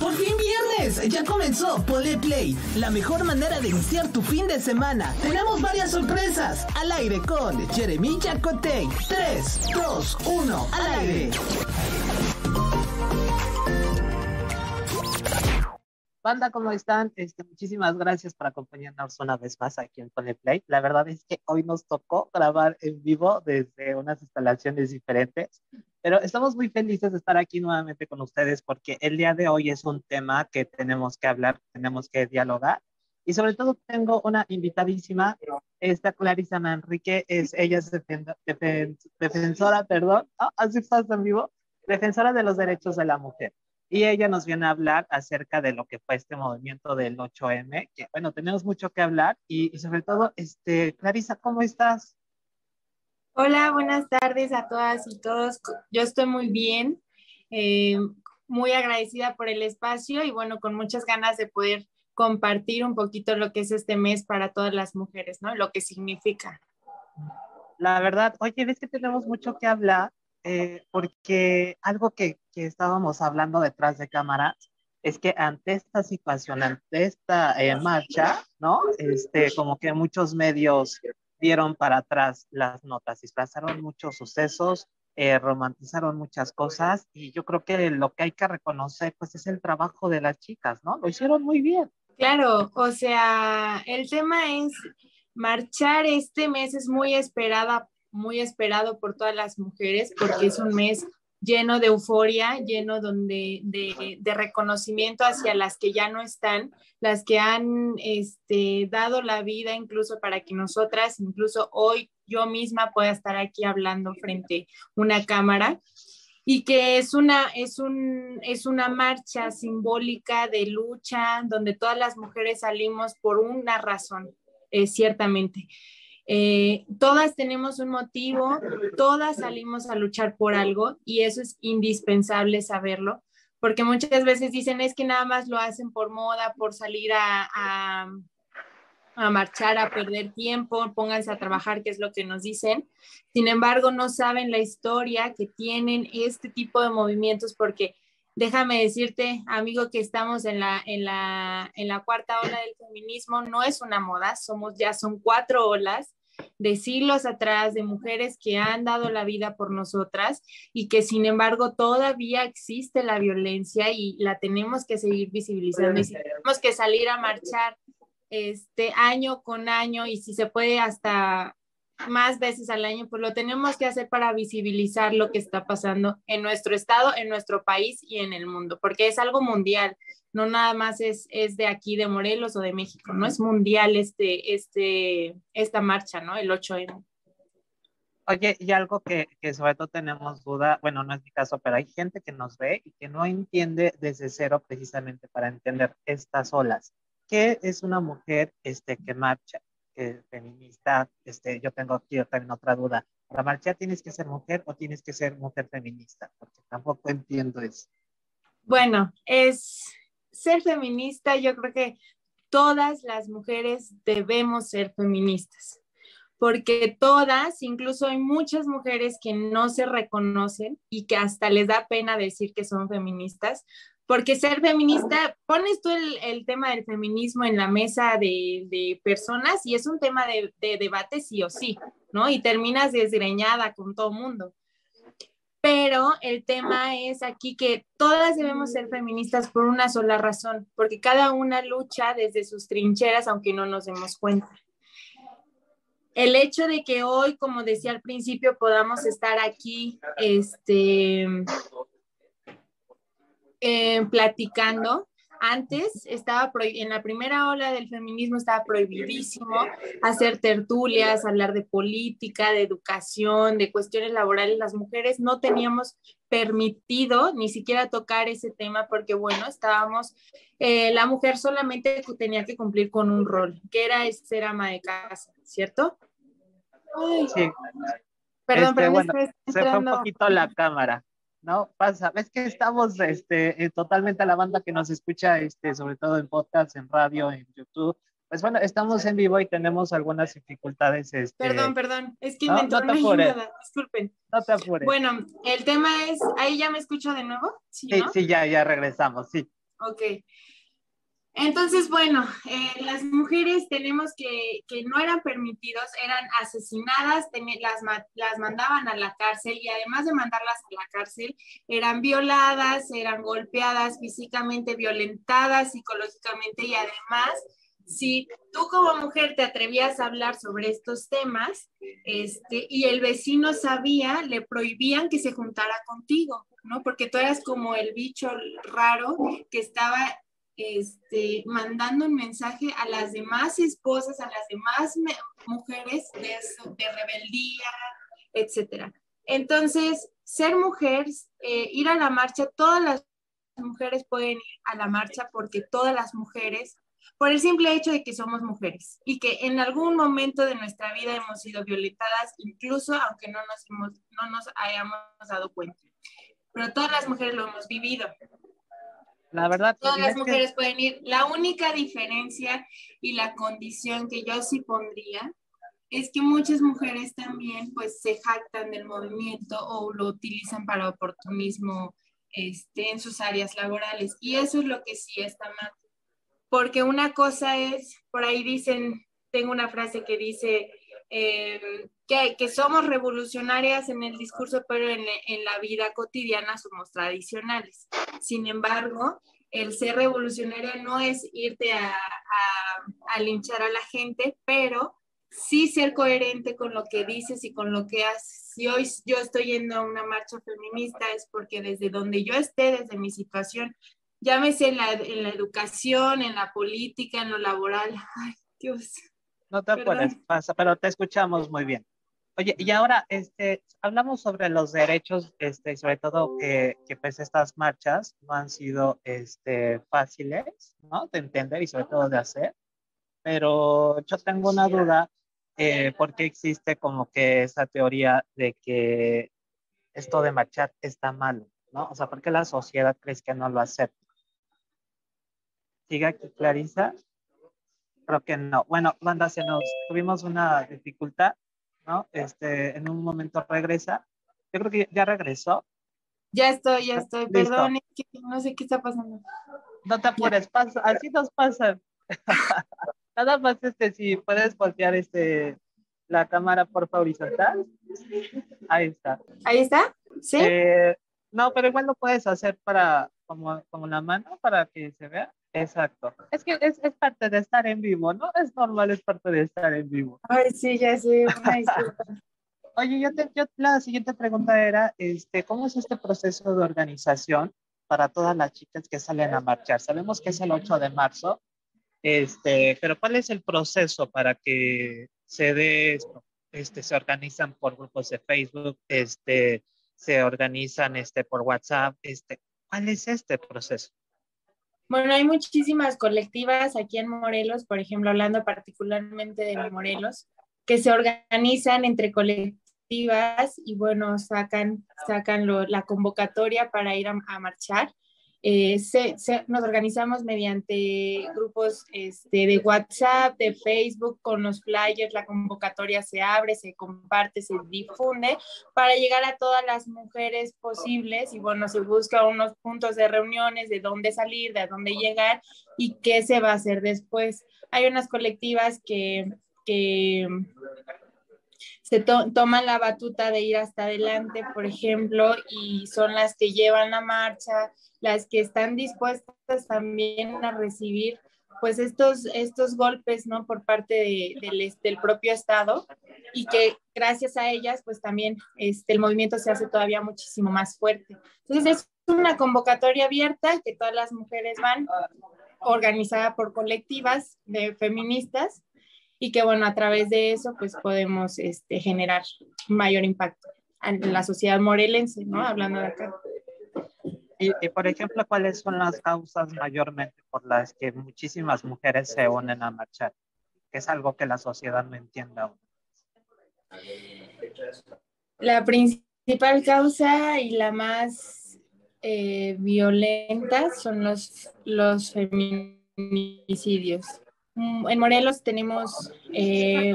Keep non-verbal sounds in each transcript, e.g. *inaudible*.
Por fin viernes, ya comenzó Pole Play, la mejor manera de iniciar tu fin de semana. Tenemos varias sorpresas. Al aire con Jeremy Jacotey. 3, 2, 1, al aire. Banda, ¿cómo están? Este, muchísimas gracias por acompañarnos una vez más aquí en Play. La verdad es que hoy nos tocó grabar en vivo desde unas instalaciones diferentes, pero estamos muy felices de estar aquí nuevamente con ustedes porque el día de hoy es un tema que tenemos que hablar, tenemos que dialogar. Y sobre todo tengo una invitadísima, esta Clarisa Manrique, es, ella es defensora, perdón, así pasa en vivo, defensora de los derechos de la mujer. Y ella nos viene a hablar acerca de lo que fue este movimiento del 8M, que bueno, tenemos mucho que hablar y, sobre todo, este, Clarisa, ¿cómo estás? Hola, buenas tardes a todas y todos. Yo estoy muy bien, eh, muy agradecida por el espacio y bueno, con muchas ganas de poder compartir un poquito lo que es este mes para todas las mujeres, ¿no? Lo que significa. La verdad, oye, ves que tenemos mucho que hablar eh, porque algo que, que, estábamos hablando detrás de cámaras es que ante esta situación, ante esta eh, marcha, ¿no? Este, como que muchos medios dieron para atrás las notas, disfrazaron muchos sucesos, eh, romantizaron muchas cosas y yo creo que lo que hay que reconocer pues es el trabajo de las chicas, ¿no? Lo hicieron muy bien. Claro, o sea, el tema es marchar este mes es muy esperada muy esperado por todas las mujeres porque es un mes lleno de euforia, lleno donde, de, de, reconocimiento hacia las que ya no están, las que han este, dado la vida incluso para que nosotras, incluso hoy yo misma pueda estar aquí hablando frente a una cámara y que es una, es, un, es una marcha simbólica de lucha donde todas las mujeres salimos por una razón, eh, ciertamente. Eh, todas tenemos un motivo, todas salimos a luchar por algo y eso es indispensable saberlo, porque muchas veces dicen es que nada más lo hacen por moda, por salir a, a, marchar, a perder tiempo, pónganse a trabajar, que es lo que nos dicen. Sin embargo, no saben la historia que tienen este tipo de movimientos porque déjame decirte, amigo, que estamos en la, en la, en la cuarta ola del feminismo, no es una moda, somos ya son cuatro olas de siglos atrás, de mujeres que han dado la vida por nosotras y que sin embargo todavía existe la violencia y la tenemos que seguir visibilizando y tenemos que salir a marchar este año con año y si se puede hasta más veces al año, pues lo tenemos que hacer para visibilizar lo que está pasando en nuestro estado, en nuestro país y en el mundo, porque es algo mundial no nada más es, es de aquí, de Morelos o de México, ¿no? Es mundial este, este, esta marcha, ¿no? El 8M. Oye, y algo que, que, sobre todo tenemos duda, bueno, no es mi caso, pero hay gente que nos ve y que no entiende desde cero precisamente para entender estas olas. ¿Qué es una mujer este, que marcha, que feminista? Este, yo tengo aquí también otra duda. ¿Para marchar tienes que ser mujer o tienes que ser mujer feminista? Porque tampoco entiendo eso. Bueno, es, ser feminista, yo creo que todas las mujeres debemos ser feministas, porque todas, incluso hay muchas mujeres que no se reconocen y que hasta les da pena decir que son feministas, porque ser feminista, pones tú el, tema del feminismo en la mesa de, personas y es un tema de, de, debate sí o sí, ¿no? Y terminas desgreñada con todo mundo pero el tema es aquí que todas debemos ser feministas por una sola razón, porque cada una lucha desde sus trincheras, aunque no nos demos cuenta. El hecho de que hoy, como decía al principio, podamos estar aquí este, eh, platicando, antes estaba en la primera ola del feminismo estaba prohibidísimo hacer tertulias, hablar de política, de educación, de cuestiones laborales. Las mujeres no teníamos permitido ni siquiera tocar ese tema porque, bueno, estábamos, eh, la mujer solamente tenía que cumplir con un rol, que era ser ama de casa, ¿cierto? sí. Perdón, este, bueno, se fue un poquito la cámara. ¿No? Pasa, ves que estamos este, eh, totalmente a la banda que nos escucha, este, sobre todo en podcast, en radio, en YouTube. Pues bueno, estamos en vivo y tenemos algunas dificultades. Este... Perdón, perdón, es que no, no te apures. disculpen. No te apures. Bueno, el tema es, ahí ya me escucho de nuevo, Sí, sí, ya, ya regresamos, sí. Ok. Entonces, bueno, eh, las mujeres tenemos que, que no eran permitidos, eran asesinadas, las, las mandaban a la cárcel y además de mandarlas a la cárcel, eran violadas, eran golpeadas, físicamente violentadas, psicológicamente y además si tú como mujer te atrevías a hablar sobre estos temas este, y el vecino sabía, le prohibían que se juntara contigo, ¿no? Porque tú eras como el bicho raro que estaba este, mandando un mensaje a las demás esposas, a las demás mujeres de, rebeldía, etcétera. Entonces, ser mujer, eh, ir a la marcha, todas las mujeres pueden ir a la marcha porque todas las mujeres por el simple hecho de que somos mujeres y que en algún momento de nuestra vida hemos sido violentadas, incluso aunque no nos hayamos dado cuenta. Pero todas las mujeres lo hemos vivido. La verdad. Todas las mujeres pueden ir. La única diferencia y la condición que yo sí pondría es que muchas mujeres también pues se jactan del movimiento o lo utilizan para oportunismo este, en sus áreas laborales. Y eso es lo que sí está mal porque una cosa es, por ahí dicen, tengo una frase que dice eh, que, que, somos revolucionarias en el discurso, pero en, en, la vida cotidiana somos tradicionales. Sin embargo, el ser revolucionaria no es irte a, a, a linchar a la gente, pero sí ser coherente con lo que dices y con lo que haces. Si hoy yo estoy yendo a una marcha feminista es porque desde donde yo esté, desde mi situación, llámese en la, en la educación, en la política, en lo laboral. Ay, Dios. No te apures, pasa, pero te escuchamos muy bien. Oye, y ahora, este, hablamos sobre los derechos, este, sobre todo que, que pues estas marchas no han sido, este, fáciles, ¿no? De entender y sobre todo de hacer. Pero yo tengo una duda, eh, porque existe como que esa teoría de que esto de marchar está malo, ¿no? O sea, ¿por qué la sociedad crees que no lo acepta? ¿Sigue aquí Clarisa? Creo que no. Bueno, Wanda, se nos tuvimos una dificultad, ¿no? Este, en un momento regresa. Yo creo que ya regresó. Ya estoy, ya estoy. Perdón, no sé qué está pasando. No te apures, pasa, así nos pasa. *laughs* Nada más este, si puedes voltear este la cámara por horizontal. Ahí está. Ahí está. Sí. Eh, no, pero igual lo puedes hacer para como, como la mano para que se vea. Exacto. Es que es, es, parte de estar en vivo, ¿no? Es normal, es parte de estar en vivo. Ay, sí, ya sé. *laughs* Oye, yo, te, yo, la siguiente pregunta era, este, ¿cómo es este proceso de organización para todas las chicas que salen a marchar? Sabemos que es el 8 de marzo, este, pero ¿cuál es el proceso para que se dé esto? Este, se organizan por grupos de Facebook, este, se organizan este, por WhatsApp, este, ¿cuál es este proceso? Bueno, hay muchísimas colectivas aquí en Morelos, por ejemplo, hablando particularmente de Morelos, que se organizan entre colectivas y bueno, sacan, sacan lo, la convocatoria para ir a, a marchar. Eh, se, se, nos organizamos mediante grupos este, de WhatsApp, de Facebook, con los flyers, la convocatoria se abre, se comparte, se difunde para llegar a todas las mujeres posibles y bueno, se busca unos puntos de reuniones, de dónde salir, de dónde llegar y qué se va a hacer después. Hay unas colectivas que, que se to toman la batuta de ir hasta adelante, por ejemplo, y son las que llevan la marcha, las que están dispuestas también a recibir pues estos, estos golpes, ¿no? Por parte de, del, del, propio Estado y que gracias a ellas, pues también este, el movimiento se hace todavía muchísimo más fuerte. Entonces es una convocatoria abierta que todas las mujeres van, organizada por colectivas de feministas y que bueno, a través de eso pues podemos este, generar mayor impacto en la sociedad morelense, ¿no? Hablando de acá. Y, y, por ejemplo, ¿cuáles son las causas mayormente por las que muchísimas mujeres se unen a marchar? Que es algo que la sociedad no entiende aún. La principal causa y la más eh, violenta son los, los feminicidios. Mm, en Morelos tenemos eh,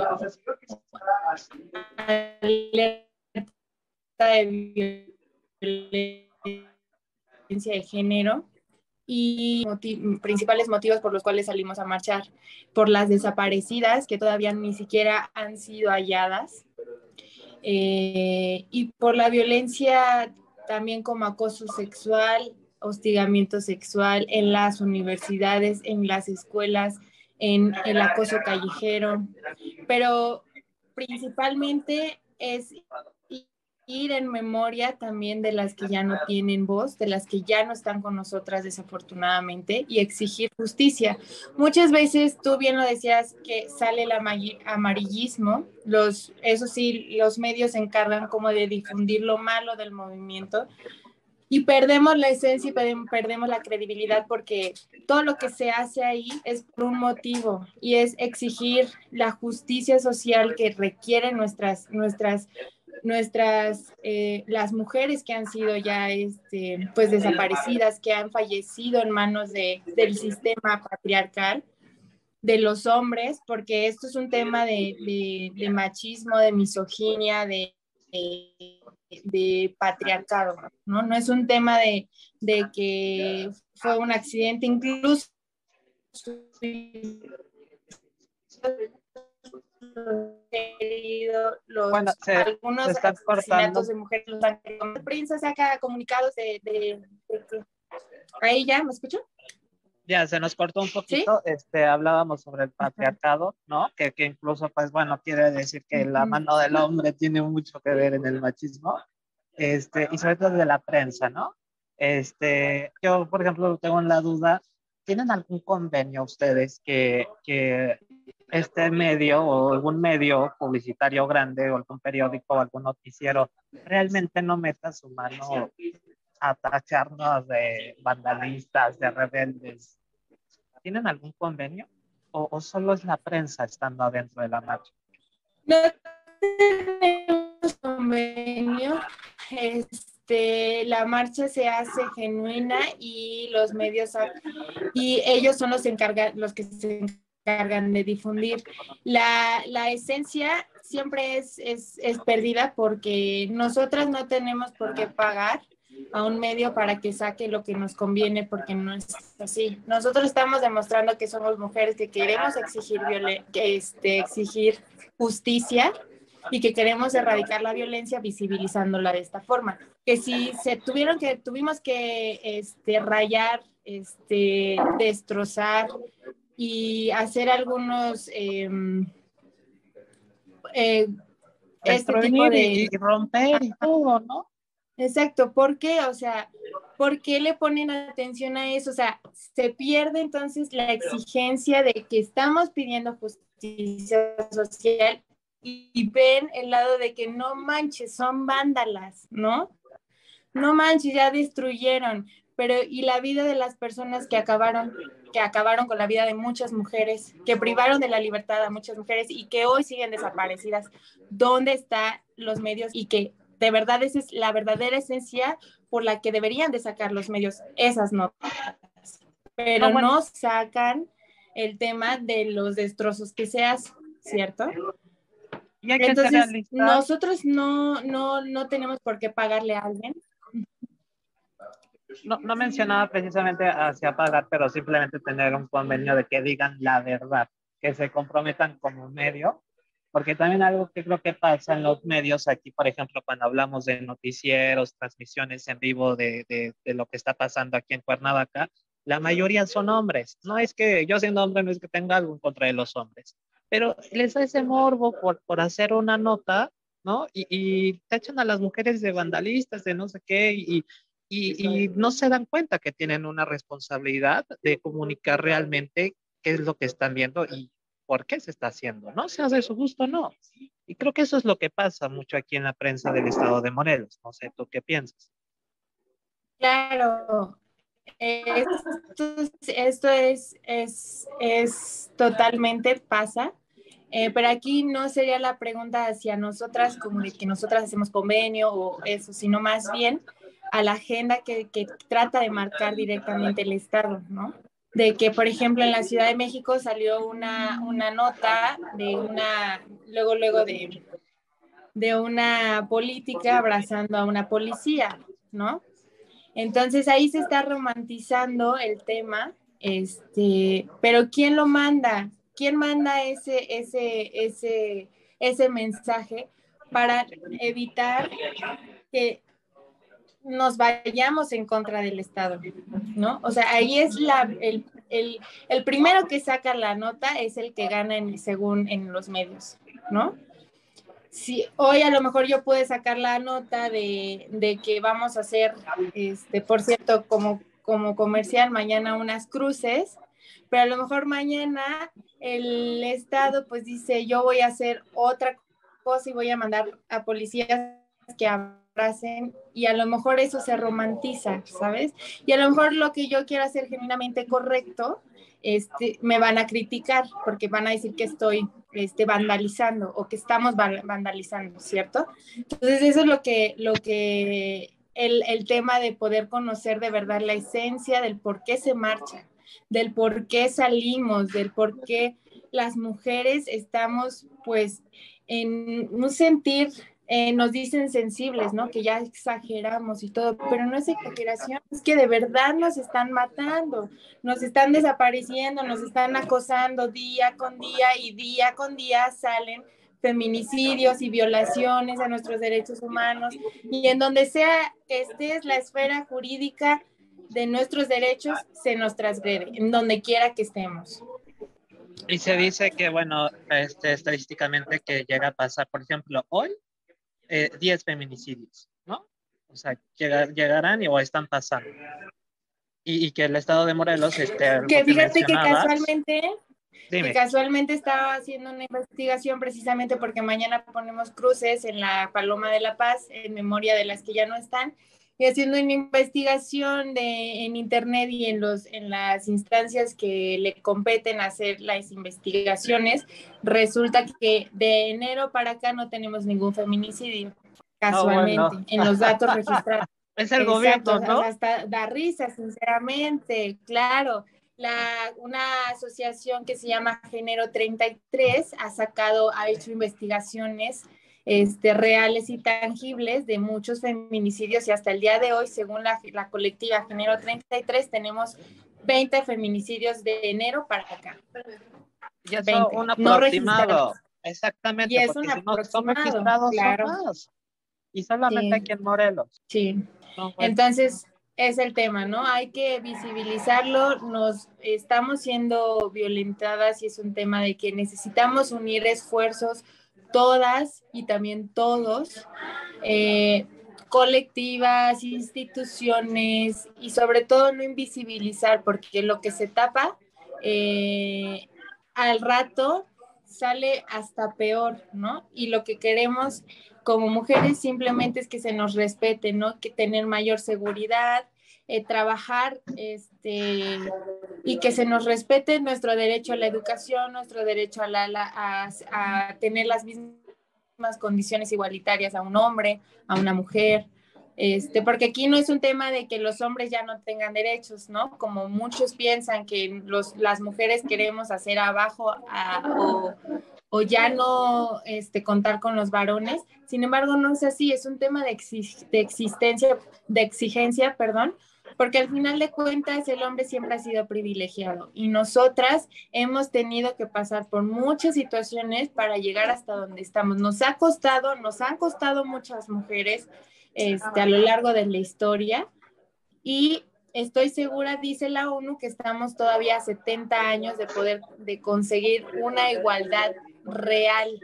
alerta de violencia de género y principales motivos por los cuales salimos a marchar, por las desaparecidas que todavía ni siquiera han sido halladas eh, y por la violencia también como acoso sexual, hostigamiento sexual en las universidades, en las escuelas, en el acoso callejero, pero principalmente es ir en memoria también de las que ya no tienen voz, de las que ya no están con nosotras desafortunadamente y exigir justicia. Muchas veces tú bien lo decías que sale el amarillismo, los, eso sí, los medios se encargan como de difundir lo malo del movimiento y perdemos la esencia y perdemos la credibilidad porque todo lo que se hace ahí es por un motivo y es exigir la justicia social que requieren nuestras, nuestras nuestras, eh, las mujeres que han sido ya este, pues desaparecidas, que han fallecido en manos de, del sistema patriarcal, de los hombres, porque esto es un tema de, machismo, de misoginia, de, patriarcado, ¿no? No es un tema de, de que fue un accidente, incluso los, bueno, algunos asesinatos de mujeres, los prensa saca comunicados de, de, ahí ya, ¿me escucho? Ya, se nos cortó un poquito, este, hablábamos sobre el patriarcado, ¿no? Que, que incluso, pues bueno, quiere decir que la mano del hombre tiene mucho que ver en el machismo, este, y sobre todo de la prensa, ¿no? Este, yo, por ejemplo, tengo la duda, ¿tienen algún convenio ustedes que, que este medio o algún medio publicitario grande o algún periódico o algún noticiero realmente no meta su mano a tacharnos de vandalistas, de rebeldes. ¿Tienen algún convenio? ¿O, solo es la prensa estando adentro de la marcha? No tenemos convenio. Este, la marcha se hace genuina y los medios y ellos son los encargados, los que se cargan de difundir. La, la esencia siempre es, es, es, perdida porque nosotras no tenemos por qué pagar a un medio para que saque lo que nos conviene porque no es así. Nosotros estamos demostrando que somos mujeres que queremos exigir, que este, exigir justicia y que queremos erradicar la violencia visibilizándola de esta forma. Que si se tuvieron que, tuvimos que este, rayar, este, destrozar, y hacer algunos em, eh, este tipo de y romper y todo, ¿no? Exacto, ¿por qué? O sea, ¿por qué le ponen atención a eso? O sea, se pierde entonces la exigencia de que estamos pidiendo justicia social y ven el lado de que no manches, son vándalas, ¿no? No manches, ya destruyeron, pero y la vida de las personas que acabaron que acabaron con la vida de muchas mujeres, que privaron de la libertad a muchas mujeres y que hoy siguen desaparecidas. ¿Dónde están los medios? Y que de verdad esa es la verdadera esencia por la que deberían de sacar los medios esas notas. Pero no, sacan el tema de los destrozos que se hacen, ¿cierto? Entonces, nosotros no, no, no tenemos por qué pagarle a alguien no, no mencionaba precisamente hacia pagar, pero simplemente tener un convenio de que digan la verdad, que se comprometan como medio, porque también algo que creo que pasa en los medios aquí, por ejemplo, cuando hablamos de noticieros, transmisiones en vivo de, de, de lo que está pasando aquí en Cuernavaca, la mayoría son hombres. No es que yo siendo hombre no es que tenga algo en contra de los hombres, pero les da ese morbo por, por hacer una nota, ¿no? Y, y tachan a las mujeres de vandalistas, de no sé qué, y, y, no se dan cuenta que tienen una responsabilidad de comunicar realmente qué es lo que están viendo y por qué se está haciendo, ¿no? Sea de su gusto no. Y creo que eso es lo que pasa mucho aquí en la prensa del estado de Morelos. No sé, ¿tú qué piensas? Claro. Esto, es, es, es totalmente pasa. Eh, pero aquí no sería la pregunta hacia nosotras, como de que nosotras hacemos convenio o eso, sino más bien a la agenda que, que trata de marcar directamente el Estado, ¿no? De que, por ejemplo, en la Ciudad de México salió una, una nota de una, luego, luego de, de una política abrazando a una policía, ¿no? Entonces ahí se está romantizando el tema, este, pero ¿quién lo manda? ¿Quién manda ese, ese, ese, ese mensaje para evitar que nos vayamos en contra del Estado, ¿no? O sea, ahí es la, el, el, el primero que saca la nota es el que gana en, según en los medios, ¿no? Si hoy a lo mejor yo puedo sacar la nota de, de que vamos a hacer, este, por cierto, como, como comercial, mañana unas cruces, pero a lo mejor mañana el Estado pues dice, yo voy a hacer otra cosa y voy a mandar a policías que abracen y a lo mejor eso se romantiza, ¿sabes? Y a lo mejor lo que yo quiero hacer genuinamente correcto, este, me van a criticar porque van a decir que estoy este, vandalizando o que estamos vandalizando, ¿cierto? Entonces eso es lo que, lo que el, el tema de poder conocer de verdad la esencia del por qué se marcha, del por qué salimos, del por qué las mujeres estamos pues en un sentir eh, nos dicen sensibles, ¿no? Que ya exageramos y todo, pero no es exageración, es que de verdad nos están matando, nos están desapareciendo, nos están acosando día con día y día con día salen feminicidios y violaciones a nuestros derechos humanos y en donde sea que estés la esfera jurídica de nuestros derechos se nos transgrede, en donde quiera que estemos. Y se dice que, bueno, este, estadísticamente que llega a pasar, por ejemplo, hoy 10 eh, feminicidios, ¿no? O sea, llegarán y o están pasando. Y, que el estado de Morelos este, que fíjate que casualmente que casualmente estaba haciendo una investigación precisamente porque mañana ponemos cruces en la Paloma de la Paz en memoria de las que ya no están y haciendo una investigación de, en internet y en, los, en las instancias que le competen hacer las investigaciones, resulta que de enero para acá no tenemos ningún feminicidio, casualmente, en los datos registrados. *laughs* Es el gobierno, ¿no? hasta da risa, sinceramente, claro. La, una asociación que se llama Género 33 ha sacado, ha hecho investigaciones este, reales y tangibles de muchos feminicidios y hasta el día de hoy, según la, la colectiva Género 33, tenemos 20 feminicidios de enero para acá. Y es un aproximado. Exactamente. Y es un aproximado, claro. Y solamente aquí en Morelos. Sí. Entonces, es el tema, ¿no? Hay que visibilizarlo, nos estamos siendo violentadas y es un tema de que necesitamos unir esfuerzos todas y también todos, eh, colectivas, instituciones y sobre todo no invisibilizar, porque lo que se tapa eh, al rato sale hasta peor, ¿no? Y lo que queremos como mujeres simplemente es que se nos respete, ¿no? Que tener mayor seguridad, eh, trabajar este, y que se nos respete nuestro derecho a la educación, nuestro derecho a, la, a, tener las mismas condiciones igualitarias a un hombre, a una mujer. Este, porque aquí no es un tema de que los hombres ya no tengan derechos, ¿no? Como muchos piensan que los, las mujeres queremos hacer abajo o, o, ya no este, contar con los varones. Sin embargo, no es así, es un tema de, de existencia, de exigencia, perdón, porque al final de cuentas el hombre siempre ha sido privilegiado y nosotras hemos tenido que pasar por muchas situaciones para llegar hasta donde estamos. Nos ha costado, nos han costado muchas mujeres este, a lo largo de la historia y estoy segura, dice la ONU, que estamos todavía a 70 años de poder de conseguir una igualdad real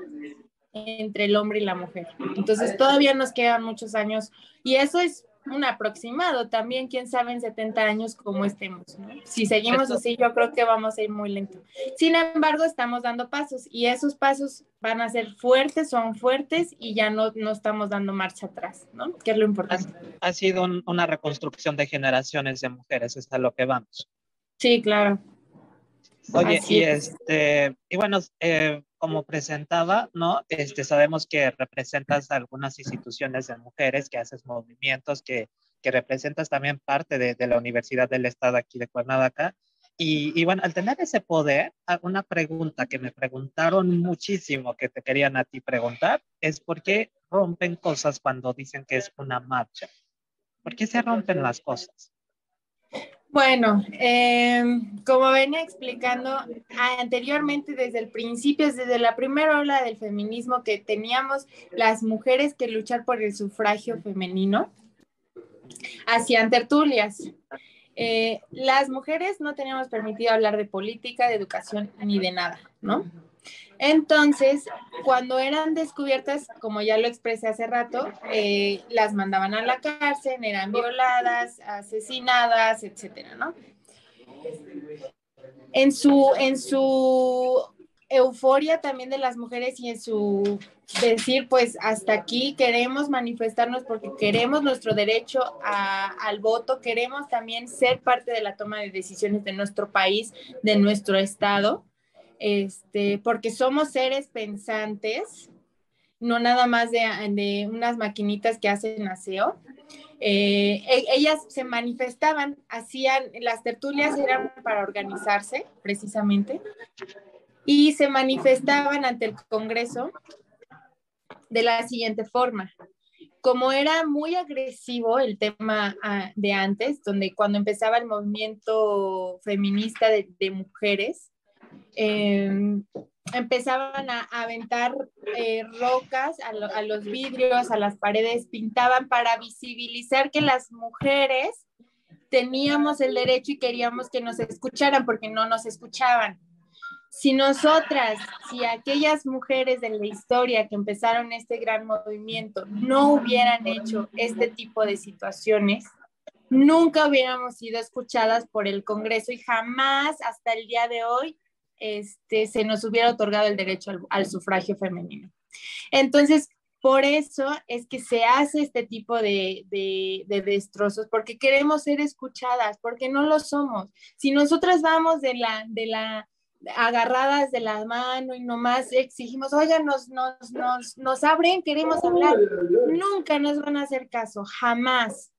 entre el hombre y la mujer. Entonces todavía nos quedan muchos años y eso es un aproximado. También, quién sabe en 70 años cómo estemos. Si seguimos así, yo creo que vamos a ir muy lento. Sin embargo, estamos dando pasos y esos pasos van a ser fuertes, son fuertes y ya no, no estamos dando marcha atrás, ¿no? Que es lo importante. Ha, sido una reconstrucción de generaciones de mujeres, es a lo que vamos. Sí, claro. Oye, y este, y bueno, eh, como presentaba, ¿no? Este, sabemos que representas algunas instituciones de mujeres, que haces movimientos, que, que representas también parte de, de, la Universidad del Estado aquí de Cuernavaca. Y, y, bueno, al tener ese poder, una pregunta que me preguntaron muchísimo, que te querían a ti preguntar, es por qué rompen cosas cuando dicen que es una marcha. ¿Por qué se rompen las cosas? Bueno, eh, como venía explicando anteriormente, desde el principio, desde la primera ola del feminismo, que teníamos las mujeres que luchar por el sufragio femenino, hacían tertulias. Eh, las mujeres no teníamos permitido hablar de política, de educación ni de nada, ¿no? Entonces, cuando eran descubiertas, como ya lo expresé hace rato, eh, las mandaban a la cárcel, eran violadas, asesinadas, etcétera, ¿no? En su, en su euforia también de las mujeres y en su decir, pues hasta aquí queremos manifestarnos porque queremos nuestro derecho al voto, queremos también ser parte de la toma de decisiones de nuestro país, de nuestro estado este, porque somos seres pensantes, no nada más de, unas maquinitas que hacen aseo. Eh, e, ellas se manifestaban, hacían, las tertulias eran para organizarse precisamente, y se manifestaban ante el Congreso de la siguiente forma. Como era muy agresivo el tema ah, de antes, donde cuando empezaba el movimiento feminista de, de mujeres, Em, empezaban a, aventar eh, rocas a, los vidrios, a las paredes, pintaban para visibilizar que las mujeres teníamos el derecho y queríamos que nos escucharan porque no nos escuchaban. Si nosotras, si aquellas mujeres de la historia que empezaron este gran movimiento no hubieran hecho este tipo de situaciones, nunca hubiéramos sido escuchadas por el Congreso y jamás hasta el día de hoy este, se nos hubiera otorgado el derecho al, sufragio femenino. Entonces, por eso es que se hace este tipo de, destrozos, porque queremos ser escuchadas, porque no lo somos. Si nosotras vamos de la, de la, agarradas de la mano y nomás exigimos, oigan, nos, nos, nos, nos abren, queremos hablar, nunca nos van a hacer caso, jamás.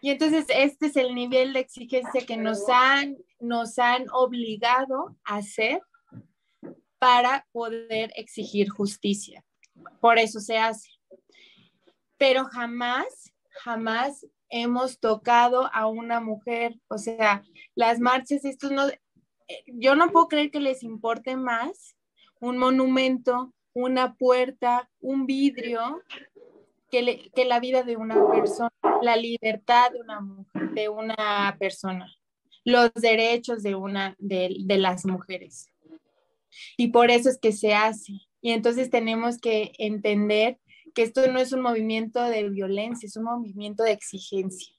Y entonces este es el nivel de exigencia que nos han, nos han obligado a hacer para poder exigir justicia. Por eso se hace. Pero jamás, jamás hemos tocado a una mujer. O sea, las marchas, esto no, yo no puedo creer que les importe más un monumento, una puerta, un vidrio, que, que la vida de una persona la libertad de una mujer, de una persona, los derechos de una de, las mujeres. Y por eso es que se hace. Y entonces tenemos que entender que esto no es un movimiento de violencia, es un movimiento de exigencia.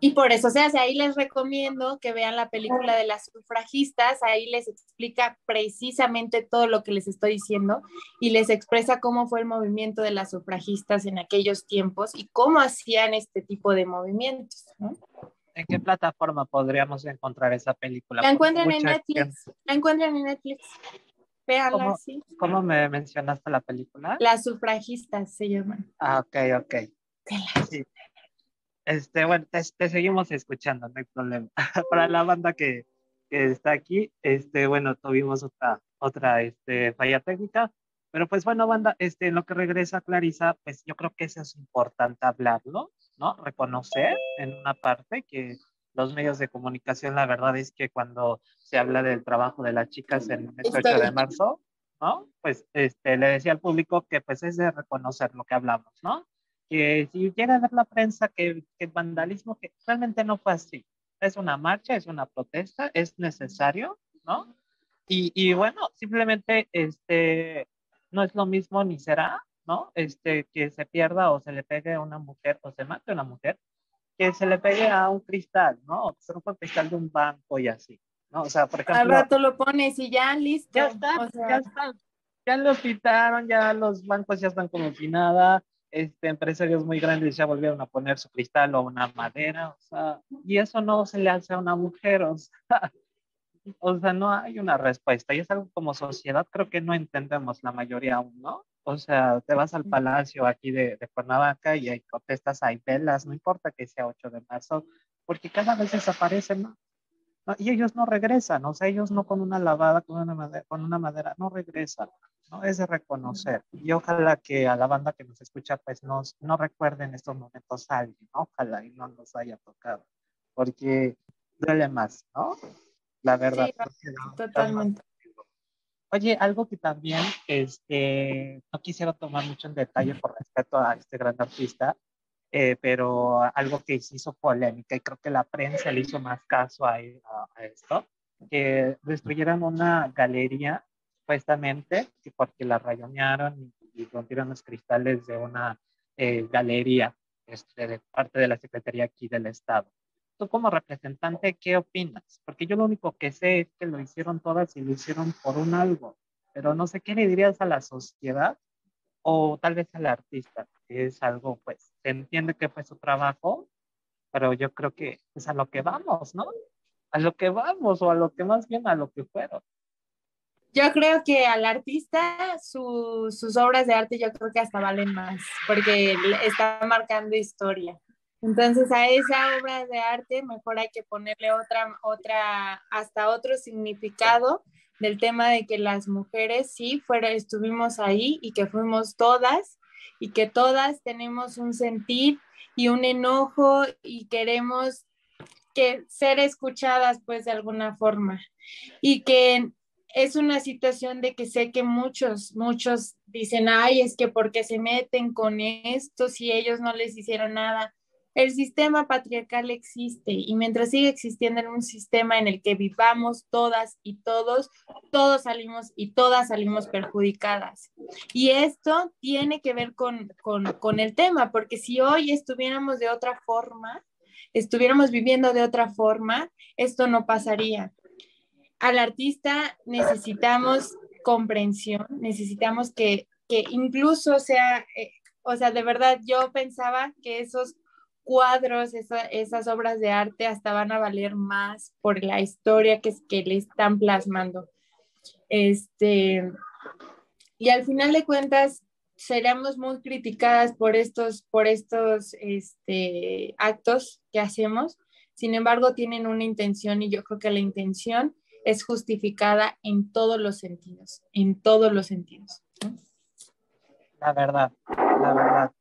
Y por eso se hace. Ahí les recomiendo que vean la película de las sufragistas. Ahí les explica precisamente todo lo que les estoy diciendo y les expresa cómo fue el movimiento de las sufragistas en aquellos tiempos y cómo hacían este tipo de movimientos. ¿En qué plataforma podríamos encontrar esa película? La encuentran en Netflix. La encuentran en Netflix. Veanla, ¿Cómo, sí. ¿Cómo me mencionaste la película? Las sufragistas se llaman. Ah, ok, ok. Sí. Este, bueno, te, seguimos escuchando, no hay problema. *laughs* Para la banda que, que, está aquí, este, bueno, tuvimos otra, otra este, falla técnica, pero pues bueno, banda, este, en lo que regresa Clarisa, pues yo creo que eso es importante hablarlo, ¿no? Reconocer en una parte que los medios de comunicación, la verdad es que cuando se habla del trabajo de las chicas en el 8 de marzo, ¿no? Pues este, le decía al público que pues es de reconocer lo que hablamos, ¿no? que si llega a ver la prensa que, que vandalismo, que realmente no fue así. Es una marcha, es una protesta, es necesario, ¿no? Y, y, bueno, simplemente este, no es lo mismo ni será, ¿no? Este, que se pierda o se le pegue a una mujer o se mate a una mujer, que se le pegue a un cristal, ¿no? O se rompa el cristal de un banco y así, ¿no? O sea, por ejemplo... Al rato lo pones y ya, listo. Ya está, ya está. Ya lo quitaron, ya los bancos ya están como si nada, este, empresarios muy grandes ya volvieron a poner su cristal o una madera, o sea, y eso no se le hace a una mujer, o sea, *laughs* o sea, no hay una respuesta, y es algo como sociedad, creo que no entendemos la mayoría aún, ¿no? O sea, te vas al palacio aquí de, de Cuernavaca y hay protestas, hay velas, no importa que sea 8 de marzo, porque cada vez desaparecen, ¿no? Y ellos no regresan, o sea, ellos no con una lavada, con una madera, con una madera no regresan. ¿no? Es de reconocer. Y ojalá que a la banda que nos escucha, pues nos, no recuerden estos momentos alguien, ¿no? Ojalá y no nos haya tocado, porque duele más, ¿no? La verdad. totalmente. Oye, algo que también este, no quisiera tomar mucho en detalle por respeto a este gran artista, eh, pero algo que hizo polémica y creo que la prensa le hizo más caso a, a, esto, que destruyeron una galería supuestamente porque la rayonearon y, rompieron los cristales de una eh, galería este, de parte de la Secretaría aquí del Estado tú como representante, ¿qué opinas? Porque yo lo único que sé es que lo hicieron todas y lo hicieron por un algo, pero no sé qué le dirías a la sociedad o tal vez al artista, que es algo, pues, se entiende que fue su trabajo, pero yo creo que es a lo que vamos, ¿no? A lo que vamos o a lo que más bien a lo que fueron. Yo creo que al artista sus obras de arte yo creo que hasta valen más, porque está marcando historia. Entonces a esa obra de arte mejor hay que ponerle otra, otra, hasta otro significado del tema de que las mujeres sí fuera, estuvimos ahí y que fuimos todas y que todas tenemos un sentir y un enojo y queremos que ser escuchadas pues de alguna forma. Y que es una situación de que sé que muchos, muchos dicen, ay, es que porque se meten con esto si ellos no les hicieron nada el sistema patriarcal existe y mientras sigue existiendo en un sistema en el que vivamos todas y todos, todos salimos y todas salimos perjudicadas. Y esto tiene que ver con, con el tema, porque si hoy estuviéramos de otra forma, estuviéramos viviendo de otra forma, esto no pasaría. Al artista necesitamos comprensión, necesitamos que, que incluso sea, eh, o sea, de verdad yo pensaba que esos cuadros, esas obras de arte hasta van a valer más por la historia que, que le están plasmando. Este, y al final de cuentas, seremos muy criticadas por estos, por estos este, actos que hacemos. Sin embargo, tienen una intención y yo creo que la intención es justificada en todos los sentidos, en todos los sentidos. La verdad, la verdad.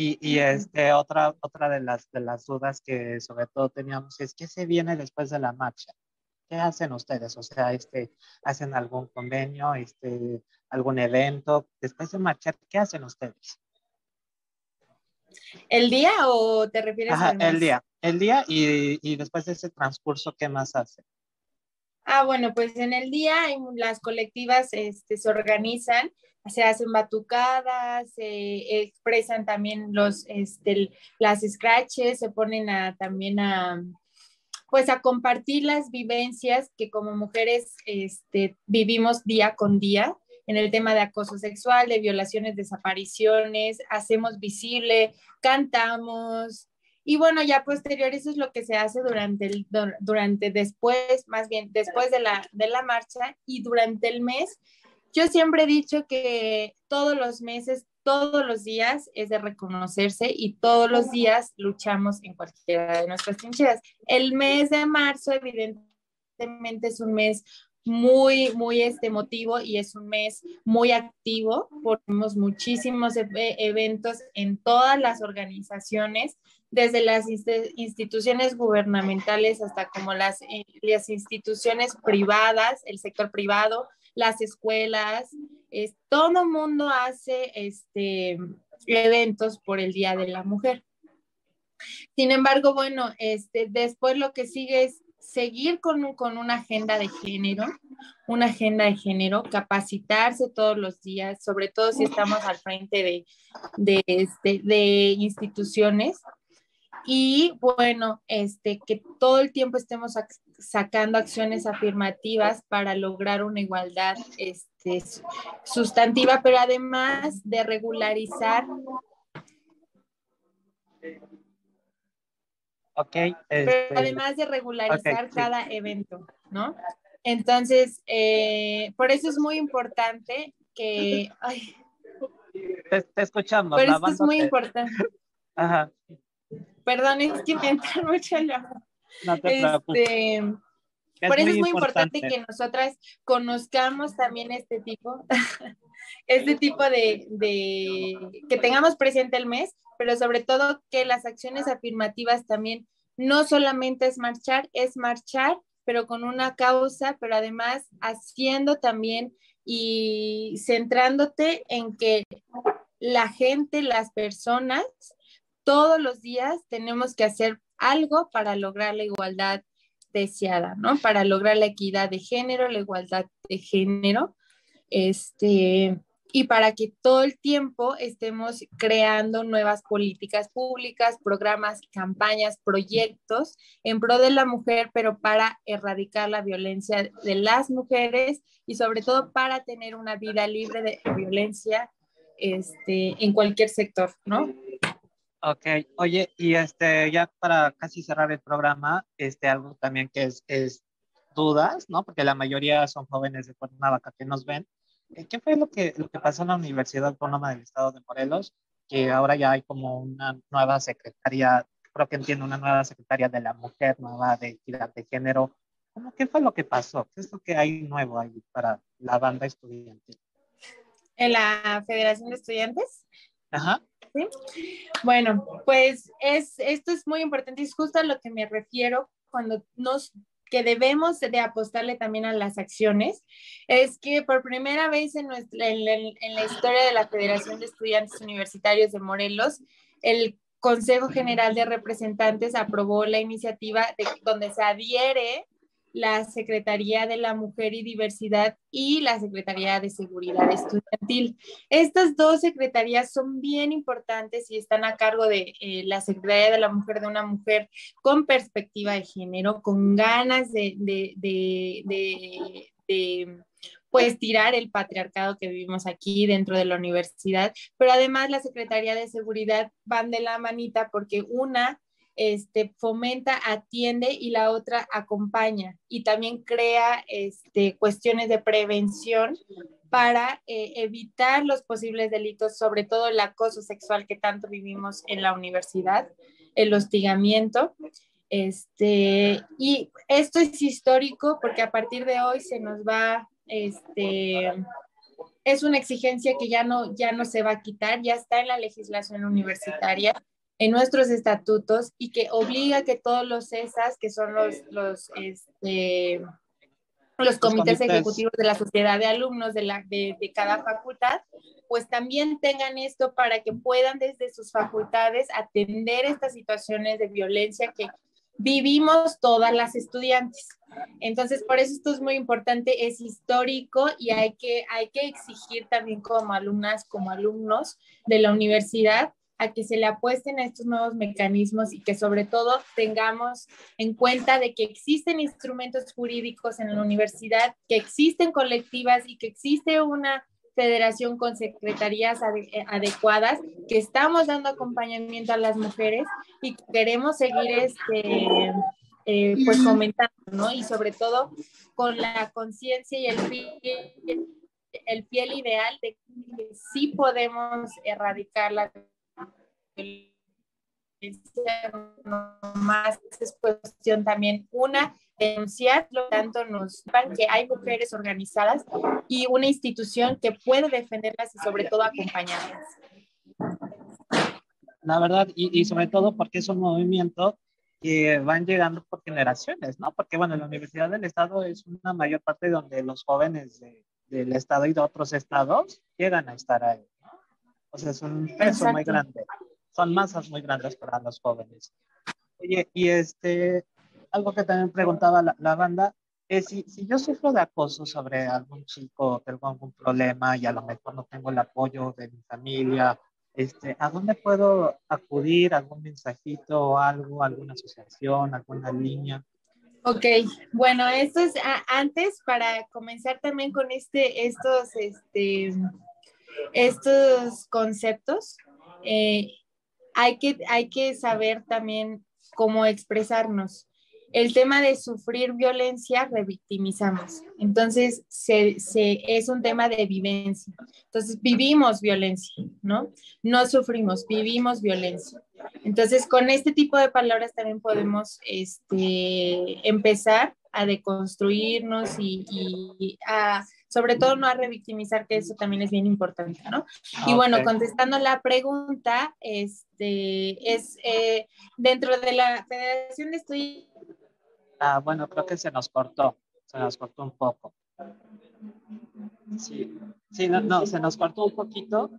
Y, y, este, otra, otra de, las, de las dudas que sobre todo teníamos es, ¿qué se viene después de la marcha? ¿Qué hacen ustedes? O sea, este, ¿hacen algún convenio, este, algún evento? Después de marchar, ¿qué hacen ustedes? ¿El día o te refieres Ajá, El día, el día y, y después de ese transcurso, ¿qué más hacen? Ah, bueno, pues en el día las colectivas este, se organizan se hacen batucadas, se expresan también los, este, las scratches, se ponen a, también a, pues a compartir las vivencias que como mujeres este, vivimos día con día en el tema de acoso sexual, de violaciones, desapariciones, hacemos visible, cantamos, y bueno, ya posterior, eso es lo que se hace durante, el, durante después, más bien después de la, de la marcha y durante el mes yo siempre he dicho que todos los meses, todos los días es de reconocerse y todos los días luchamos en cualquiera de nuestras trincheras. El mes de marzo, evidentemente, es un mes muy, muy este, emotivo y es un mes muy activo. Tenemos muchísimos e-, eventos en todas las organizaciones, desde las instituciones gubernamentales hasta como las, eh, las instituciones privadas, el sector privado, las escuelas, es, todo mundo hace este, eventos por el Día de la Mujer. Sin embargo, bueno, este, después lo que sigue es seguir con, con una agenda de género, una agenda de género, capacitarse todos los días, sobre todo si estamos al frente de, de, este, de instituciones. Y bueno, este, que todo el tiempo estemos sacando acciones afirmativas para lograr una igualdad este, sustantiva, pero además de regularizar. Ok. Este, además de regularizar cada evento, ¿no? Entonces, eh, por eso es muy importante que... te, escuchamos. Por eso es muy importante. Ajá. Perdón, es que me entra mucho No te este, Por eso es muy importante. que nosotras conozcamos también este tipo, *laughs* este tipo de, de, que tengamos presente el mes, pero sobre todo que las acciones afirmativas también no solamente es marchar, es marchar, pero con una causa, pero además haciendo también y centrándote en que la gente, las personas, todos los días tenemos que hacer algo para lograr la igualdad deseada, ¿no? Para lograr la equidad de género, la igualdad de género, este, y para que todo el tiempo estemos creando nuevas políticas públicas, programas, campañas, proyectos en pro de la mujer, pero para erradicar la violencia de las mujeres y sobre todo para tener una vida libre de violencia este, en cualquier sector, ¿no? Ok, oye, y este, ya para casi cerrar el programa, este, algo también que es, es dudas, ¿no? Porque la mayoría son jóvenes de Cuernavaca que nos ven. Eh, ¿Qué fue lo que, lo que pasó en la Universidad Autónoma del Estado de Morelos? Que ahora ya hay como una nueva secretaria, creo que entiendo, una nueva secretaria de la mujer, nueva de equidad de género. ¿Cómo, ¿Qué fue lo que pasó? ¿Qué es lo que hay nuevo ahí para la banda estudiantil? ¿En la Federación de Estudiantes? Ajá. Bueno, pues es, esto es muy importante es justo a lo que me refiero cuando nos que debemos de apostarle también a las acciones, es que por primera vez en, nuestra, en, la historia de la Federación de Estudiantes Universitarios de Morelos, el Consejo General de Representantes aprobó la iniciativa de, donde se adhiere la Secretaría de la Mujer y Diversidad y la Secretaría de Seguridad Estudiantil. Estas dos secretarías son bien importantes y están a cargo de eh, la Secretaría de la Mujer de una mujer con perspectiva de género, con ganas de, de, de, de pues tirar el patriarcado que vivimos aquí dentro de la universidad, pero además la Secretaría de Seguridad van de la manita porque una este, fomenta, atiende y la otra acompaña y también crea este, cuestiones de prevención para eh, evitar los posibles delitos, sobre todo el acoso sexual que tanto vivimos en la universidad, el hostigamiento. Este, y esto es histórico porque a partir de hoy se nos va, este, es una exigencia que ya no, ya no se va a quitar, ya está en la legislación universitaria en nuestros estatutos y que obliga que todos los CESAS, que son los, los, este, los comités, ejecutivos de la sociedad de alumnos de, la, de, de, cada facultad, pues también tengan esto para que puedan desde sus facultades atender estas situaciones de violencia que vivimos todas las estudiantes. Entonces, por eso esto es muy importante, es histórico y hay que, hay que exigir también como alumnas, como alumnos de la universidad, a que se le apuesten a estos nuevos mecanismos y que sobre todo tengamos en cuenta de que existen instrumentos jurídicos en la universidad, que existen colectivas y que existe una federación con secretarías eh, adecuadas, que estamos dando acompañamiento a las mujeres y queremos seguir este, eh, pues comentando, ¿no? Y sobre todo con la conciencia y el fiel, el fiel ideal de que sí podemos erradicar la más es cuestión también una denunciar, lo tanto nos que hay mujeres organizadas y una institución que puede defenderlas y sobre todo acompañarlas. La verdad, y, y sobre todo porque es un movimiento que van llegando por generaciones, ¿no? Porque, bueno, la Universidad del Estado es una mayor parte donde los jóvenes de, del Estado y de otros estados llegan a estar ahí, ¿no? O sea, es un peso muy grande son masas muy grandes para los jóvenes. Oye, y este, algo que también preguntaba la, la banda, es si, si, yo sufro de acoso sobre algún chico, tengo algún problema y a lo mejor no tengo el apoyo de mi familia, este, ¿a dónde puedo acudir? ¿Algún mensajito o algo? ¿Alguna asociación? ¿Alguna línea? Ok, bueno, esto es antes para comenzar también con este, estos, este, estos conceptos. Eh, hay que, hay que saber también cómo expresarnos. El tema de sufrir violencia, revictimizamos. Entonces, se, es un tema de vivencia. Entonces, vivimos violencia, ¿no? No sufrimos, vivimos violencia. Entonces, con este tipo de palabras también podemos este, empezar a deconstruirnos y a, sobre todo no a revictimizar, que eso también es bien importante, ¿no? Y bueno, contestando la pregunta, este, es eh, dentro de la Federación de Estudios. Ah, bueno, creo que se nos cortó, se nos cortó un poco. Sí, sí no, no, se nos cortó un poquito.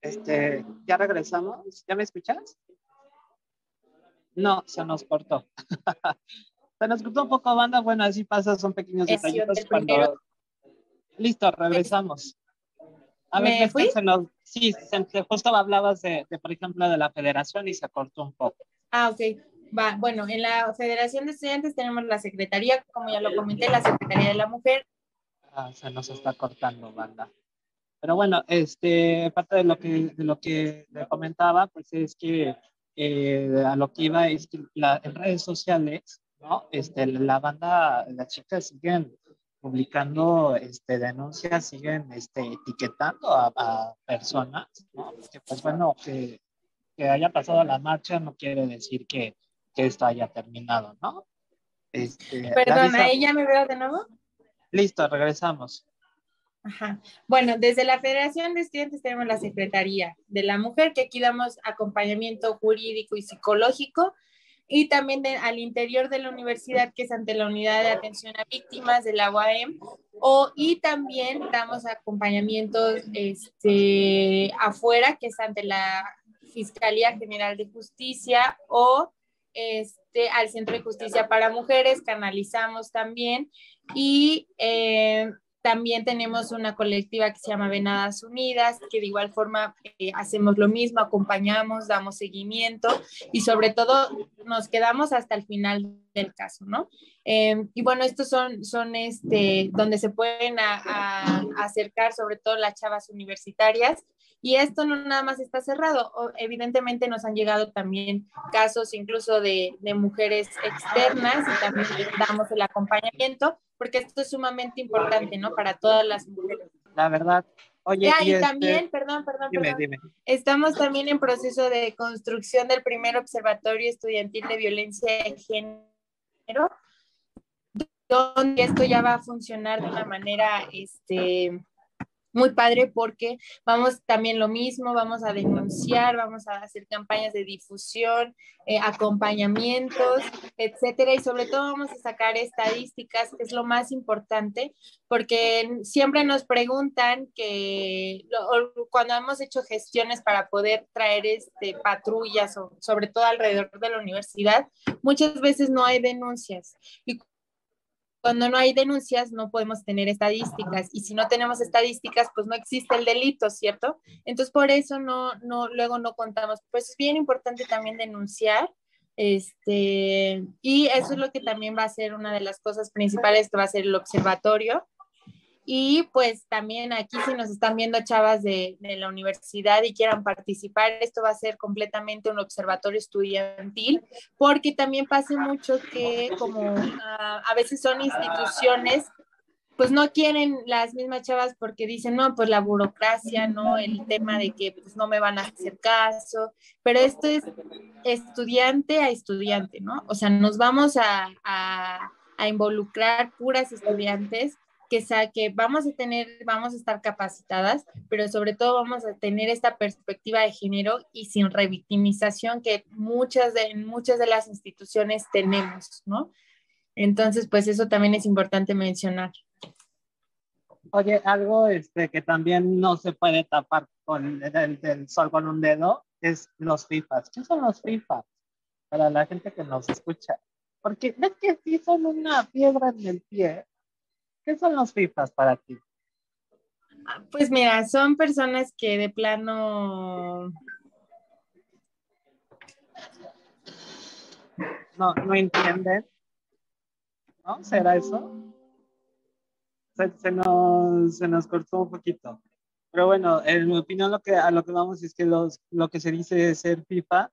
Este, ya regresamos. ¿Ya me escuchas? No, se nos cortó. *laughs* se nos cortó un poco, banda. Bueno, así pasa, son pequeños detallitos cuando. Listo, regresamos. A ver, ¿Me Se nos... Sí, justo hablabas de, de, por ejemplo, de la federación y se cortó un poco. Ah, ok. Va, bueno, en la Federación de Estudiantes tenemos la Secretaría, como ya lo comenté, la Secretaría de la Mujer. Ah, se nos está cortando, banda. Pero bueno, este, parte de lo que, de lo que le comentaba, pues es que eh, a lo que iba es que la, en redes sociales, ¿no? Este, la banda, las chicas siguen publicando este, denuncias, siguen este, etiquetando a, a personas, ¿no? Que pues bueno, que, que, haya pasado la marcha no quiere decir que, que esto haya terminado, ¿no? Este, Perdón, ¿ahí ya me veo de nuevo? Listo, regresamos. Ajá. Bueno, desde la Federación de Estudiantes tenemos la Secretaría de la Mujer, que aquí damos acompañamiento jurídico y psicológico, y también al interior de la universidad, que es ante la Unidad de Atención a Víctimas de la UAM, o, y también damos acompañamiento este, afuera, que es ante la Fiscalía General de Justicia o este, al Centro de Justicia para Mujeres, canalizamos también, y eh, también tenemos una colectiva que se llama Venadas Unidas, que de igual forma eh, hacemos lo mismo, acompañamos, damos seguimiento y sobre todo nos quedamos hasta el final del caso, ¿no? Em, y bueno, estos son, son este, donde se pueden acercar sobre todo las chavas universitarias. Y esto no nada más está cerrado. Evidentemente nos han llegado también casos incluso de, de mujeres externas y también damos el acompañamiento porque esto es sumamente importante, ¿no? Para todas las mujeres. La verdad. Oye, y, este, también, perdón, perdón, perdón. Dime. Estamos también en proceso de construcción del primer observatorio estudiantil de violencia de género, donde esto ya va a funcionar de una manera, este, muy padre porque vamos también lo mismo, vamos a denunciar, vamos a hacer campañas de difusión, eh, acompañamientos, etcétera, y sobre todo vamos a sacar estadísticas, que es lo más importante, porque siempre nos preguntan que cuando hemos hecho gestiones para poder traer este, patrullas, sobre todo alrededor de la universidad, muchas veces no hay denuncias. Cuando no hay denuncias no podemos tener estadísticas y si no tenemos estadísticas pues no existe el delito, ¿cierto? Entonces por eso no, no, luego no contamos. Pues es bien importante también denunciar este, y eso es lo que también va a ser una de las cosas principales que va a ser el observatorio, y pues también aquí si nos están viendo chavas de, de, la universidad y quieran participar, esto va a ser completamente un observatorio estudiantil, porque también pasa mucho que como uh, a veces son instituciones pues no quieren las mismas chavas porque dicen, no, pues la burocracia, ¿no? El tema de que pues no me van a hacer caso, pero esto es estudiante a estudiante, ¿no? O sea, nos vamos a, a, a involucrar puras estudiantes que, que vamos a tener, vamos a estar capacitadas, pero sobre todo vamos a tener esta perspectiva de género y sin revictimización que muchas de, muchas de las instituciones tenemos, ¿no? Entonces, pues eso también es importante mencionar. Oye, algo este, que también no se puede tapar con el, sol con un dedo es los FIFAs. ¿Qué son los FIFAs? Para la gente que nos escucha. Porque ves que sí son una piedra en el pie ¿Qué son los FIFAs para ti? Pues mira, son personas que de plano... No, no entienden. ¿No? ¿Será eso? Se, nos, se nos cortó un poquito. Pero bueno, en mi opinión lo que, a lo que vamos es que los, lo que se dice ser FIFA,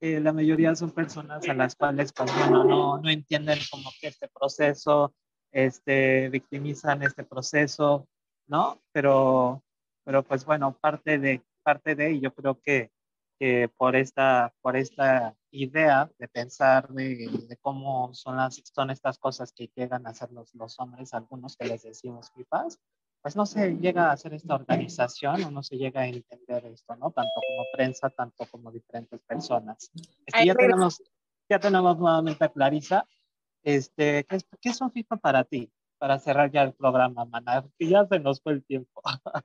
eh, la mayoría son personas a las cuales pues, no, no entienden como que este proceso este, victimizan este proceso, ¿no? Pero, pero pues bueno, parte de, parte de, y yo creo que, que por esta, por esta idea de pensar de, cómo son, las, son estas cosas que llegan a hacer los, los hombres, algunos que les decimos pipas, pues no se llega a hacer esta organización o no se llega a entender esto, ¿no? Tanto como prensa, tanto como diferentes personas. Este, ya, tenemos, ya tenemos nuevamente a Clarisa. Este, ¿qué, ¿Qué es un FIFA para ti? Para cerrar ya el programa, Mana, que ya se nos fue el tiempo. *laughs*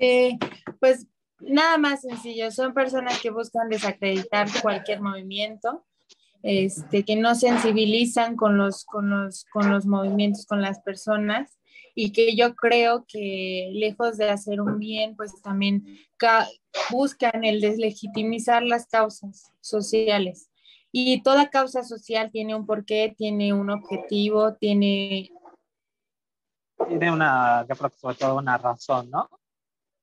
Eh, pues nada más sencillo, son personas que buscan desacreditar cualquier movimiento, este, que no sensibilizan con los, con, los, con los movimientos, con las personas y que yo creo que lejos de hacer un bien, pues también buscan el deslegitimizar las causas sociales. Y toda causa social tiene un porqué, tiene un objetivo, tiene... Tiene una, yo creo que sobre todo una razón, ¿no?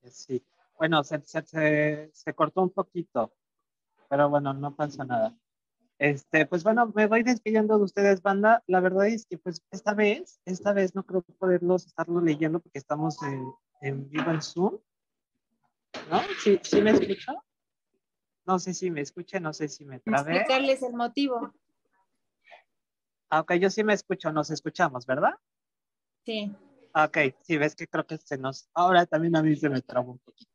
Sí. Bueno, se, se, se cortó un poquito, pero bueno, no pasa nada. Este, pues bueno, me voy despidiendo de ustedes, banda. La verdad es que pues esta vez, esta vez no creo poderlos estarlo leyendo porque estamos en, en vivo en Zoom. ¿No? ¿Sí, ¿Sí me escucha? No sé si me escucha, no sé si me trabé. Explicarles el motivo. Ah, ok, yo sí me escucho, nos escuchamos, ¿verdad? Sí. Ok, sí, ves que creo que se nos... Ahora también a mí se me trabó un poquito.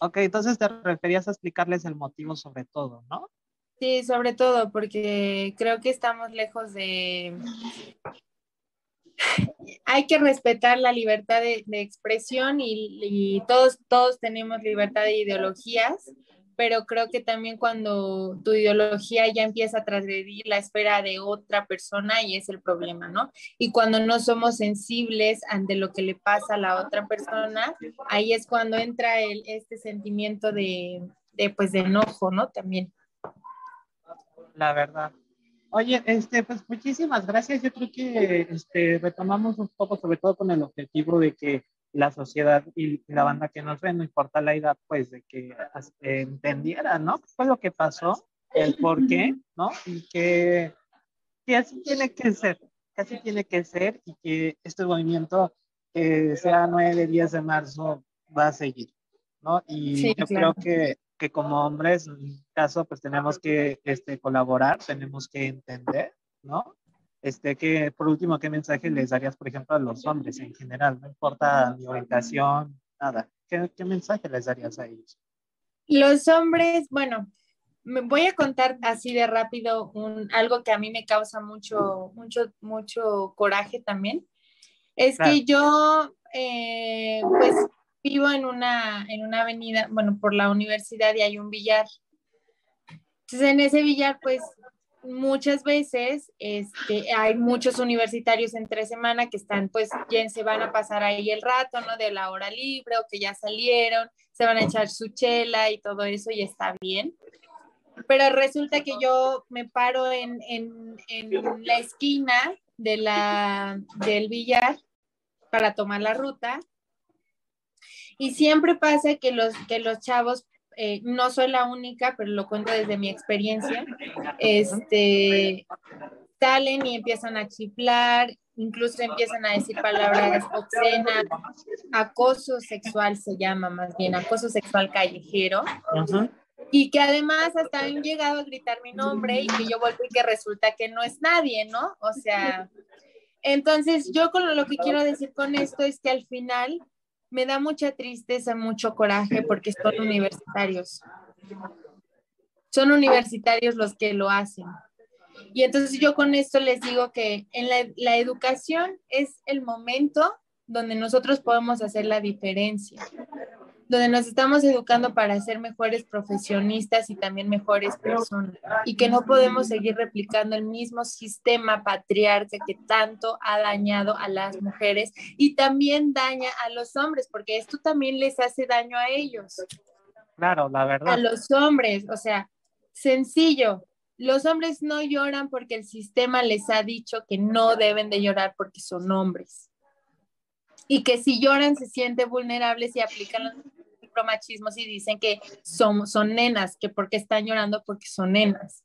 Ok, entonces te referías a explicarles el motivo sobre todo, ¿no? Sí, sobre todo porque creo que estamos lejos de... Hay que respetar la libertad de, expresión y, todos, todos tenemos libertad de ideologías, pero creo que también cuando tu ideología ya empieza a transgredir la esfera de otra persona y es el problema, ¿no? Y cuando no somos sensibles ante lo que le pasa a la otra persona, ahí es cuando entra el, este sentimiento de, de, pues, de enojo, ¿no? También la verdad. Oye, este, pues muchísimas gracias. Yo creo que este, retomamos un poco, sobre todo con el objetivo de que la sociedad y la banda que nos ve, no importa la edad, pues de que este, entendiera, ¿no? ¿Qué fue lo que pasó? El por qué, ¿no? Y que, que así tiene que ser, que así tiene que ser y que este movimiento, que sea 9, 10 de marzo, va a seguir, ¿no? Y yo creo que que como hombres, en mi caso, pues tenemos que este, colaborar, tenemos que entender, ¿no? Este, que por último, ¿qué mensaje les darías, por ejemplo, a los hombres en general? No importa mi orientación, nada. ¿Qué, qué mensaje les darías a ellos? Los hombres, bueno, me voy a contar así de rápido un, algo que a mí me causa mucho, mucho, mucho coraje también. Es que yo, eh, pues vivo en una, en una avenida, bueno, por la universidad y hay un billar. Entonces, en ese billar, pues, muchas veces este, hay muchos universitarios entre semana que están, pues, ya se van a pasar ahí el rato, ¿no? De la hora libre o que ya salieron, se van a echar su chela y todo eso y está bien. Pero resulta que yo me paro en, en, en la esquina de la, del billar para tomar la ruta y siempre pasa que los, que los chavos, eh, no soy la única, pero lo cuento desde mi experiencia, este, salen y empiezan a chiflar, incluso empiezan a decir palabras obscenas, acoso sexual se llama más bien, acoso sexual callejero. Y que además hasta han llegado a gritar mi nombre y que yo vuelvo y que resulta que no es nadie, ¿no? O sea, entonces yo con lo que quiero decir con esto es que al final me da mucha tristeza, mucho coraje porque son universitarios. Son universitarios los que lo hacen. Y entonces yo con esto les digo que en la, la educación es el momento donde nosotros podemos hacer la diferencia donde nos estamos educando para ser mejores profesionistas y también mejores personas y que no podemos seguir replicando el mismo sistema patriarca que tanto ha dañado a las mujeres y también daña a los hombres, porque esto también les hace daño a ellos. Claro, la verdad. A los hombres, o sea, sencillo. Los hombres no lloran porque el sistema les ha dicho que no deben de llorar porque son hombres y que si lloran se sienten vulnerables y aplican los machismos y dicen que son, son nenas, que porque están llorando porque son nenas.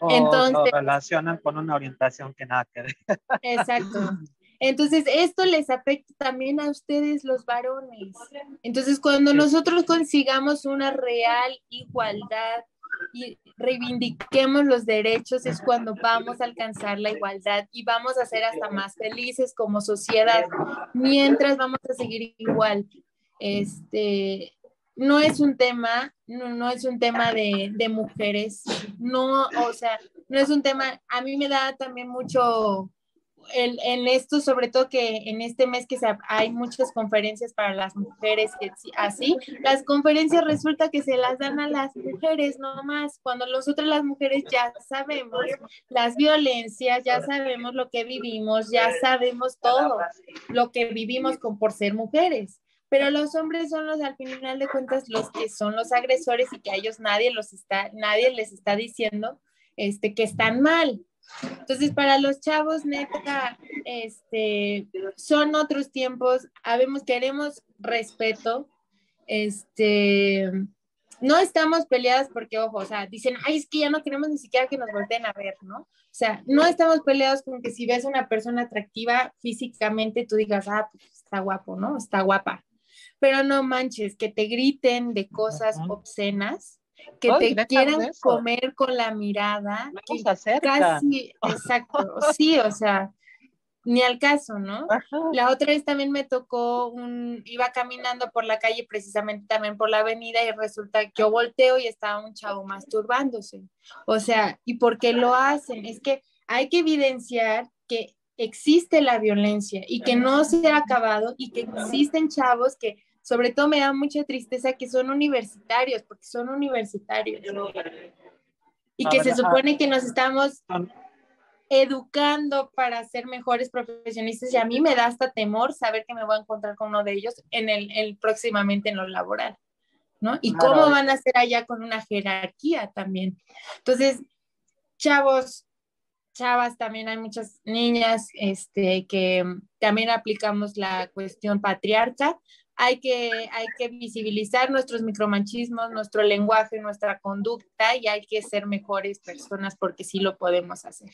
O Entonces, lo relacionan con una orientación que nada que ver. Exacto. *laughs* Entonces, esto les afecta también a ustedes los varones. Entonces, cuando nosotros consigamos una real igualdad y reivindiquemos los derechos, es cuando vamos a alcanzar la igualdad y vamos a ser hasta más felices como sociedad, mientras vamos a seguir igual. Este, no es un tema, no, no es un tema de, de mujeres, no, o sea, no es un tema, a mí me da también mucho en esto, sobre todo que en este mes que hay muchas conferencias para las mujeres, así, las conferencias resulta que se las dan a las mujeres nomás, cuando nosotros las mujeres ya sabemos las violencias, ya sabemos lo que vivimos, ya sabemos todo lo que vivimos con, por ser mujeres. Pero los hombres son los, al final de cuentas, los que son los agresores y que a ellos nadie los está, nadie les está diciendo este, que están mal entonces, para los chavos, neta, este, son otros tiempos, habemos, queremos respeto, este, no estamos peleadas porque, ojo, o sea, dicen, ay, es que ya no queremos ni siquiera que nos volteen a ver, ¿no? O sea, no estamos peleados con que si ves una persona atractiva físicamente, tú digas, ah, pues está guapo, ¿no? Está guapa. Pero no manches, que te griten de cosas obscenas, que te quieran comer con la mirada. Casi, exacto, *laughs* sí, o sea, ni al caso, ¿no? La otra vez también me tocó un, iba caminando por la calle, precisamente también por la avenida, y resulta que yo volteo y estaba un chavo masturbándose. O sea, ¿y por qué lo hacen? Es que hay que evidenciar que existe la violencia y que no se ha acabado y que existen chavos que sobre todo me da mucha tristeza que son universitarios, porque son universitarios. Y que se supone que nos estamos educando para ser mejores profesionistas y a mí me da hasta temor saber que me voy a encontrar con uno de ellos en el, próximamente en lo laboral, ¿no? Y cómo van a ser allá con una jerarquía también. Entonces, chavos, chavas, también hay muchas niñas este, que también aplicamos la cuestión patriarca, hay que, hay que visibilizar nuestros micromanchismos, nuestro lenguaje, nuestra conducta y hay que ser mejores personas porque sí lo podemos hacer.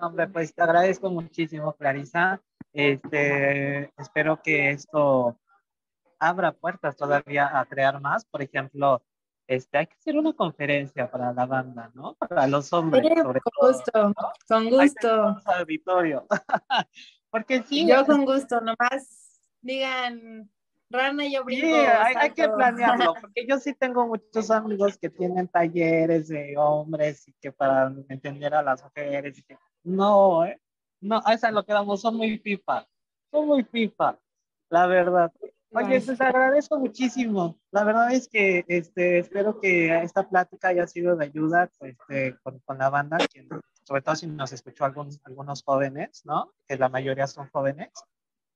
Hombre, pues te agradezco muchísimo, Clarisa. Este, espero que esto abra puertas todavía a crear más. Por ejemplo, este, hay que hacer una conferencia para la banda, ¿no? Para los hombres. con gusto, con gusto. Auditorio. *laughs* Porque sí. Yo con gusto, nomás digan, Rana, yo brinco. Sí, hay, que planearlo, *laughs* porque yo sí tengo muchos amigos que tienen talleres de hombres y que para entender a las mujeres, y que, no, ¿eh? no, a esa lo que damos, son muy pipa, son muy pipa, la verdad. Oye, les pues, agradezco muchísimo. La verdad es que este, espero que esta plática haya sido de ayuda este, con, con, la banda, sobre todo si nos escuchó algunos, algunos jóvenes, ¿no? Que la mayoría son jóvenes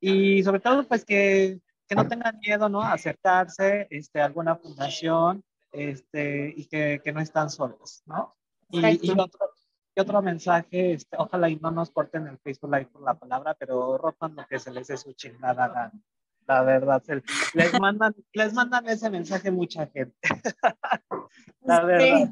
y sobre todo pues que, que no tengan miedo, ¿no? A acercarse este, a alguna fundación este, y que, que no están solos, ¿no? Y, y, otro, y, otro, mensaje, este, ojalá y no nos corten el Facebook Live por la palabra, pero ropan lo que se les dé su chingada gana. La verdad, les mandan, les mandan ese mensaje mucha gente. *laughs* la verdad.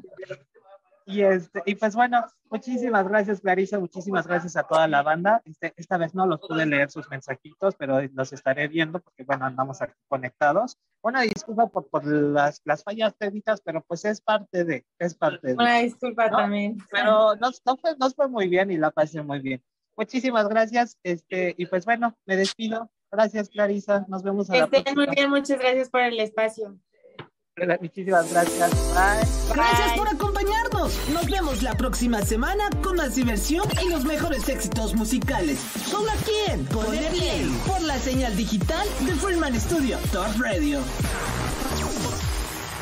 Y, este, y pues bueno, muchísimas gracias Clarisa, muchísimas gracias a toda la banda. Este, esta vez no los pude leer sus mensajitos, pero los estaré viendo porque bueno, andamos aquí conectados. Una disculpa por, por las, las, fallas técnicas, pero pues es parte de, es parte de. Una disculpa también. Pero nos, no fue, nos fue muy bien y la pasé muy bien. Muchísimas gracias, este, y pues bueno, me despido. Gracias Clarisa, nos vemos a la próxima. muy bien, muchas gracias por el espacio. Muchísimas gracias. Bye. Gracias por acompañarnos. Nos vemos la próxima semana con más diversión y los mejores éxitos musicales. Solo aquí en Play por la señal digital de Fullman Studio Top Radio.